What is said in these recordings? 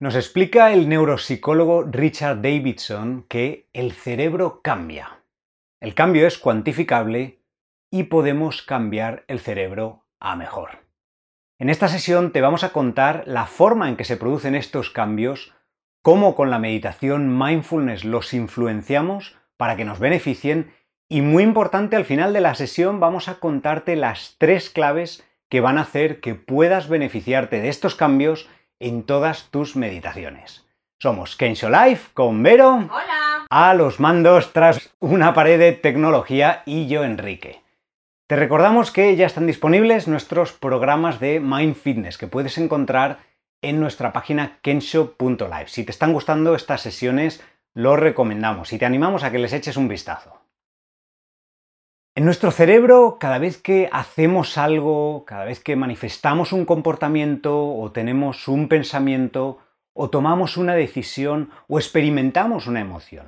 Nos explica el neuropsicólogo Richard Davidson que el cerebro cambia. El cambio es cuantificable y podemos cambiar el cerebro a mejor. En esta sesión te vamos a contar la forma en que se producen estos cambios, cómo con la meditación mindfulness los influenciamos para que nos beneficien y muy importante al final de la sesión vamos a contarte las tres claves que van a hacer que puedas beneficiarte de estos cambios en todas tus meditaciones. Somos Kensho Life con Vero. Hola. A los mandos tras una pared de tecnología y yo Enrique. Te recordamos que ya están disponibles nuestros programas de Mind Fitness que puedes encontrar en nuestra página kensho.life. Si te están gustando estas sesiones, los recomendamos y te animamos a que les eches un vistazo. En nuestro cerebro, cada vez que hacemos algo, cada vez que manifestamos un comportamiento o tenemos un pensamiento o tomamos una decisión o experimentamos una emoción,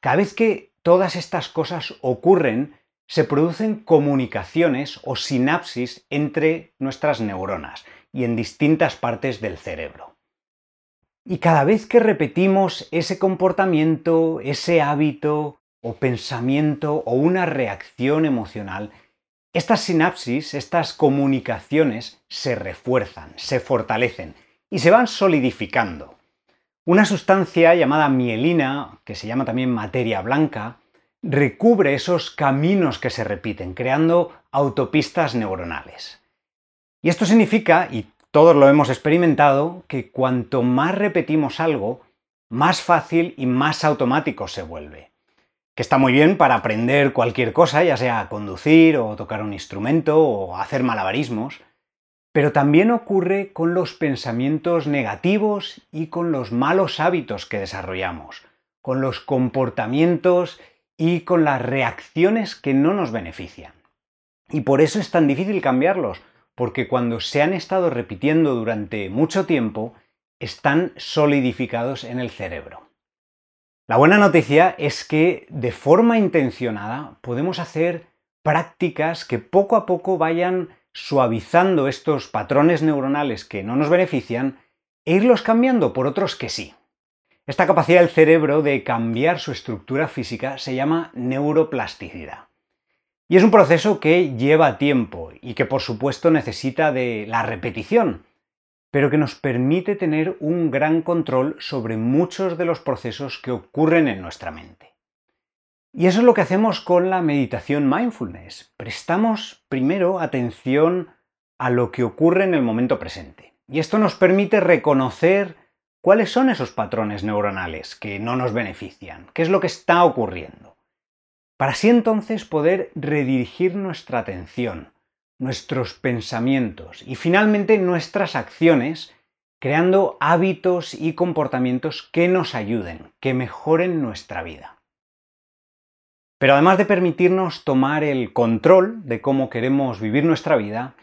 cada vez que todas estas cosas ocurren, se producen comunicaciones o sinapsis entre nuestras neuronas y en distintas partes del cerebro. Y cada vez que repetimos ese comportamiento, ese hábito, o pensamiento o una reacción emocional, estas sinapsis, estas comunicaciones se refuerzan, se fortalecen y se van solidificando. Una sustancia llamada mielina, que se llama también materia blanca, recubre esos caminos que se repiten, creando autopistas neuronales. Y esto significa, y todos lo hemos experimentado, que cuanto más repetimos algo, más fácil y más automático se vuelve que está muy bien para aprender cualquier cosa, ya sea conducir o tocar un instrumento o hacer malabarismos, pero también ocurre con los pensamientos negativos y con los malos hábitos que desarrollamos, con los comportamientos y con las reacciones que no nos benefician. Y por eso es tan difícil cambiarlos, porque cuando se han estado repitiendo durante mucho tiempo, están solidificados en el cerebro. La buena noticia es que de forma intencionada podemos hacer prácticas que poco a poco vayan suavizando estos patrones neuronales que no nos benefician e irlos cambiando por otros que sí. Esta capacidad del cerebro de cambiar su estructura física se llama neuroplasticidad. Y es un proceso que lleva tiempo y que por supuesto necesita de la repetición, pero que nos permite tener un gran control sobre muchos de los procesos que ocurren en nuestra mente. Y eso es lo que hacemos con la meditación mindfulness. Prestamos primero atención a lo que ocurre en el momento presente. Y esto nos permite reconocer cuáles son esos patrones neuronales que no nos benefician, qué es lo que está ocurriendo. Para así entonces poder redirigir nuestra atención, nuestros pensamientos y finalmente nuestras acciones, creando hábitos y comportamientos que nos ayuden, que mejoren nuestra vida. Pero además de permitirnos tomar el control de cómo queremos vivir nuestra vida,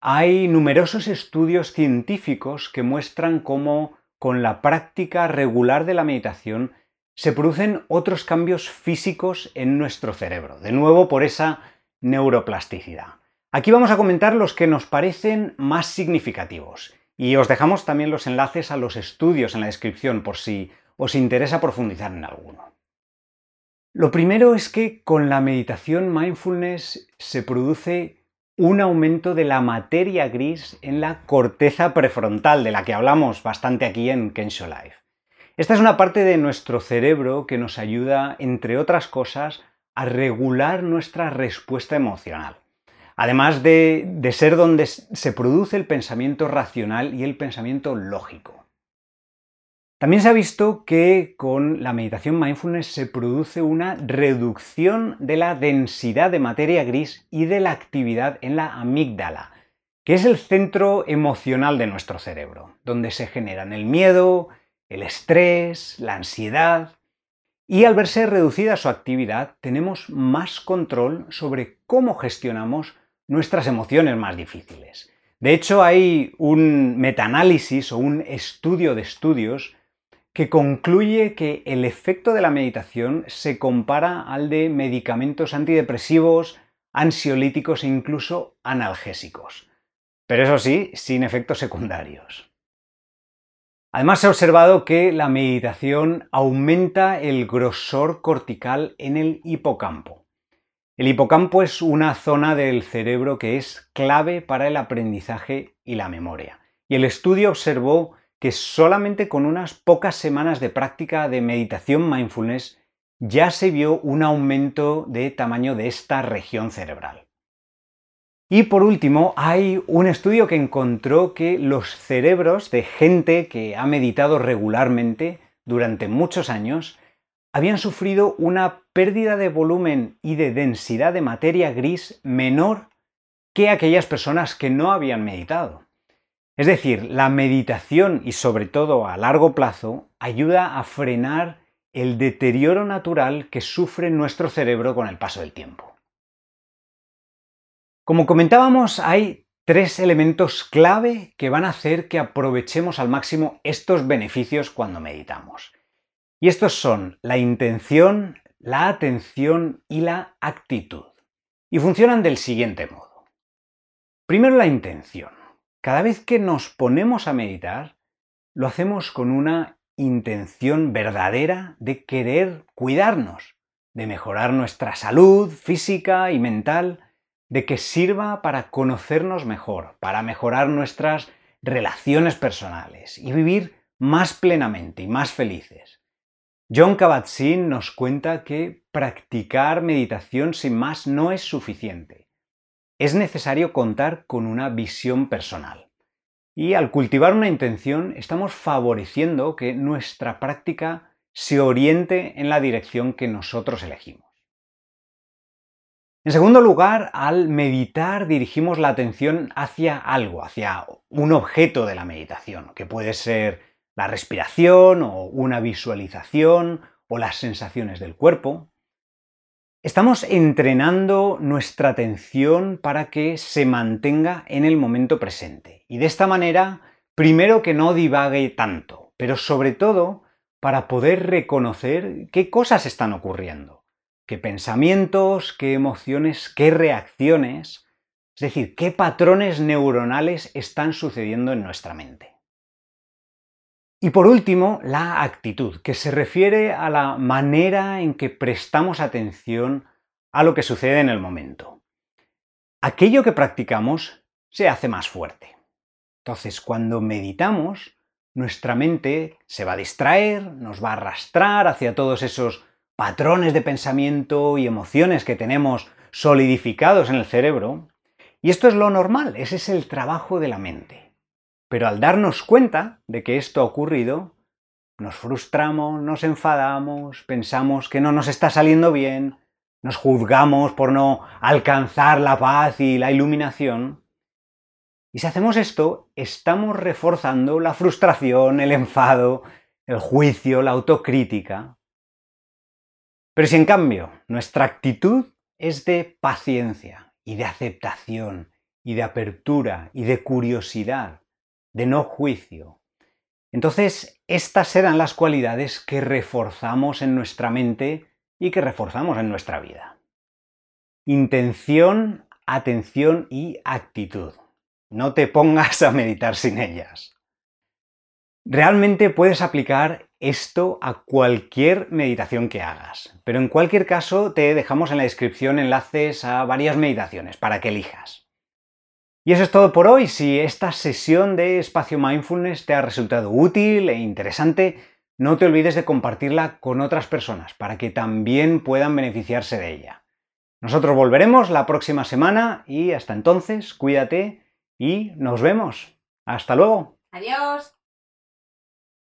hay numerosos estudios científicos que muestran cómo con la práctica regular de la meditación se producen otros cambios físicos en nuestro cerebro, de nuevo por esa neuroplasticidad. Aquí vamos a comentar los que nos parecen más significativos y os dejamos también los enlaces a los estudios en la descripción por si os interesa profundizar en alguno. Lo primero es que con la meditación mindfulness se produce un aumento de la materia gris en la corteza prefrontal, de la que hablamos bastante aquí en Kensho Life. Esta es una parte de nuestro cerebro que nos ayuda, entre otras cosas, a regular nuestra respuesta emocional además de, ser donde se produce el pensamiento racional y el pensamiento lógico. También se ha visto que con la meditación mindfulness se produce una reducción de la densidad de materia gris y de la actividad en la amígdala, que es el centro emocional de nuestro cerebro, donde se generan el miedo, el estrés, la ansiedad. Y al verse reducida su actividad, tenemos más control sobre cómo gestionamos nuestras emociones más difíciles. De hecho, hay un metaanálisis o un estudio de estudios que concluye que el efecto de la meditación se compara al de medicamentos antidepresivos, ansiolíticos e incluso analgésicos. Pero eso sí, sin efectos secundarios. Además se ha observado que la meditación aumenta el grosor cortical en el hipocampo. El hipocampo es una zona del cerebro que es clave para el aprendizaje y la memoria. Y el estudio observó que solamente con unas pocas semanas de práctica de meditación mindfulness ya se vio un aumento de tamaño de esta región cerebral. Y por último, hay un estudio que encontró que los cerebros de gente que ha meditado regularmente durante muchos años habían sufrido una pérdida de volumen y de densidad de materia gris menor que aquellas personas que no habían meditado. Es decir, la meditación y sobre todo a largo plazo ayuda a frenar el deterioro natural que sufre nuestro cerebro con el paso del tiempo. Como comentábamos, hay tres elementos clave que van a hacer que aprovechemos al máximo estos beneficios cuando meditamos. Y estos son la intención, la atención y la actitud. Y funcionan del siguiente modo. Primero la intención. Cada vez que nos ponemos a meditar, lo hacemos con una intención verdadera de querer cuidarnos, de mejorar nuestra salud física y mental, de que sirva para conocernos mejor, para mejorar nuestras relaciones personales y vivir más plenamente y más felices. John Kabat-Zinn nos cuenta que practicar meditación sin más no es suficiente. Es necesario contar con una visión personal. Y al cultivar una intención estamos favoreciendo que nuestra práctica se oriente en la dirección que nosotros elegimos. En segundo lugar, al meditar dirigimos la atención hacia algo, hacia un objeto de la meditación, que puede ser la respiración o una visualización o las sensaciones del cuerpo. Estamos entrenando nuestra atención para que se mantenga en el momento presente y de esta manera, primero que no divague tanto, pero sobre todo para poder reconocer qué cosas están ocurriendo qué pensamientos, qué emociones, qué reacciones, es decir, qué patrones neuronales están sucediendo en nuestra mente. Y por último, la actitud, que se refiere a la manera en que prestamos atención a lo que sucede en el momento. Aquello que practicamos se hace más fuerte. Entonces, cuando meditamos, nuestra mente se va a distraer, nos va a arrastrar hacia todos esos patrones de pensamiento y emociones que tenemos solidificados en el cerebro. Y esto es lo normal, ese es el trabajo de la mente. Pero al darnos cuenta de que esto ha ocurrido, nos frustramos, nos enfadamos, pensamos que no nos está saliendo bien, nos juzgamos por no alcanzar la paz y la iluminación. Y si hacemos esto, estamos reforzando la frustración, el enfado, el juicio, la autocrítica. Pero si en cambio nuestra actitud es de paciencia y de aceptación y de apertura y de curiosidad, de no juicio, entonces estas serán las cualidades que reforzamos en nuestra mente y que reforzamos en nuestra vida. Intención, atención y actitud. No te pongas a meditar sin ellas. Realmente puedes aplicar esto a cualquier meditación que hagas, pero en cualquier caso te dejamos en la descripción enlaces a varias meditaciones para que elijas. Y eso es todo por hoy. Si esta sesión de espacio mindfulness te ha resultado útil e interesante, no te olvides de compartirla con otras personas para que también puedan beneficiarse de ella. Nosotros volveremos la próxima semana y hasta entonces cuídate y nos vemos. Hasta luego. Adiós.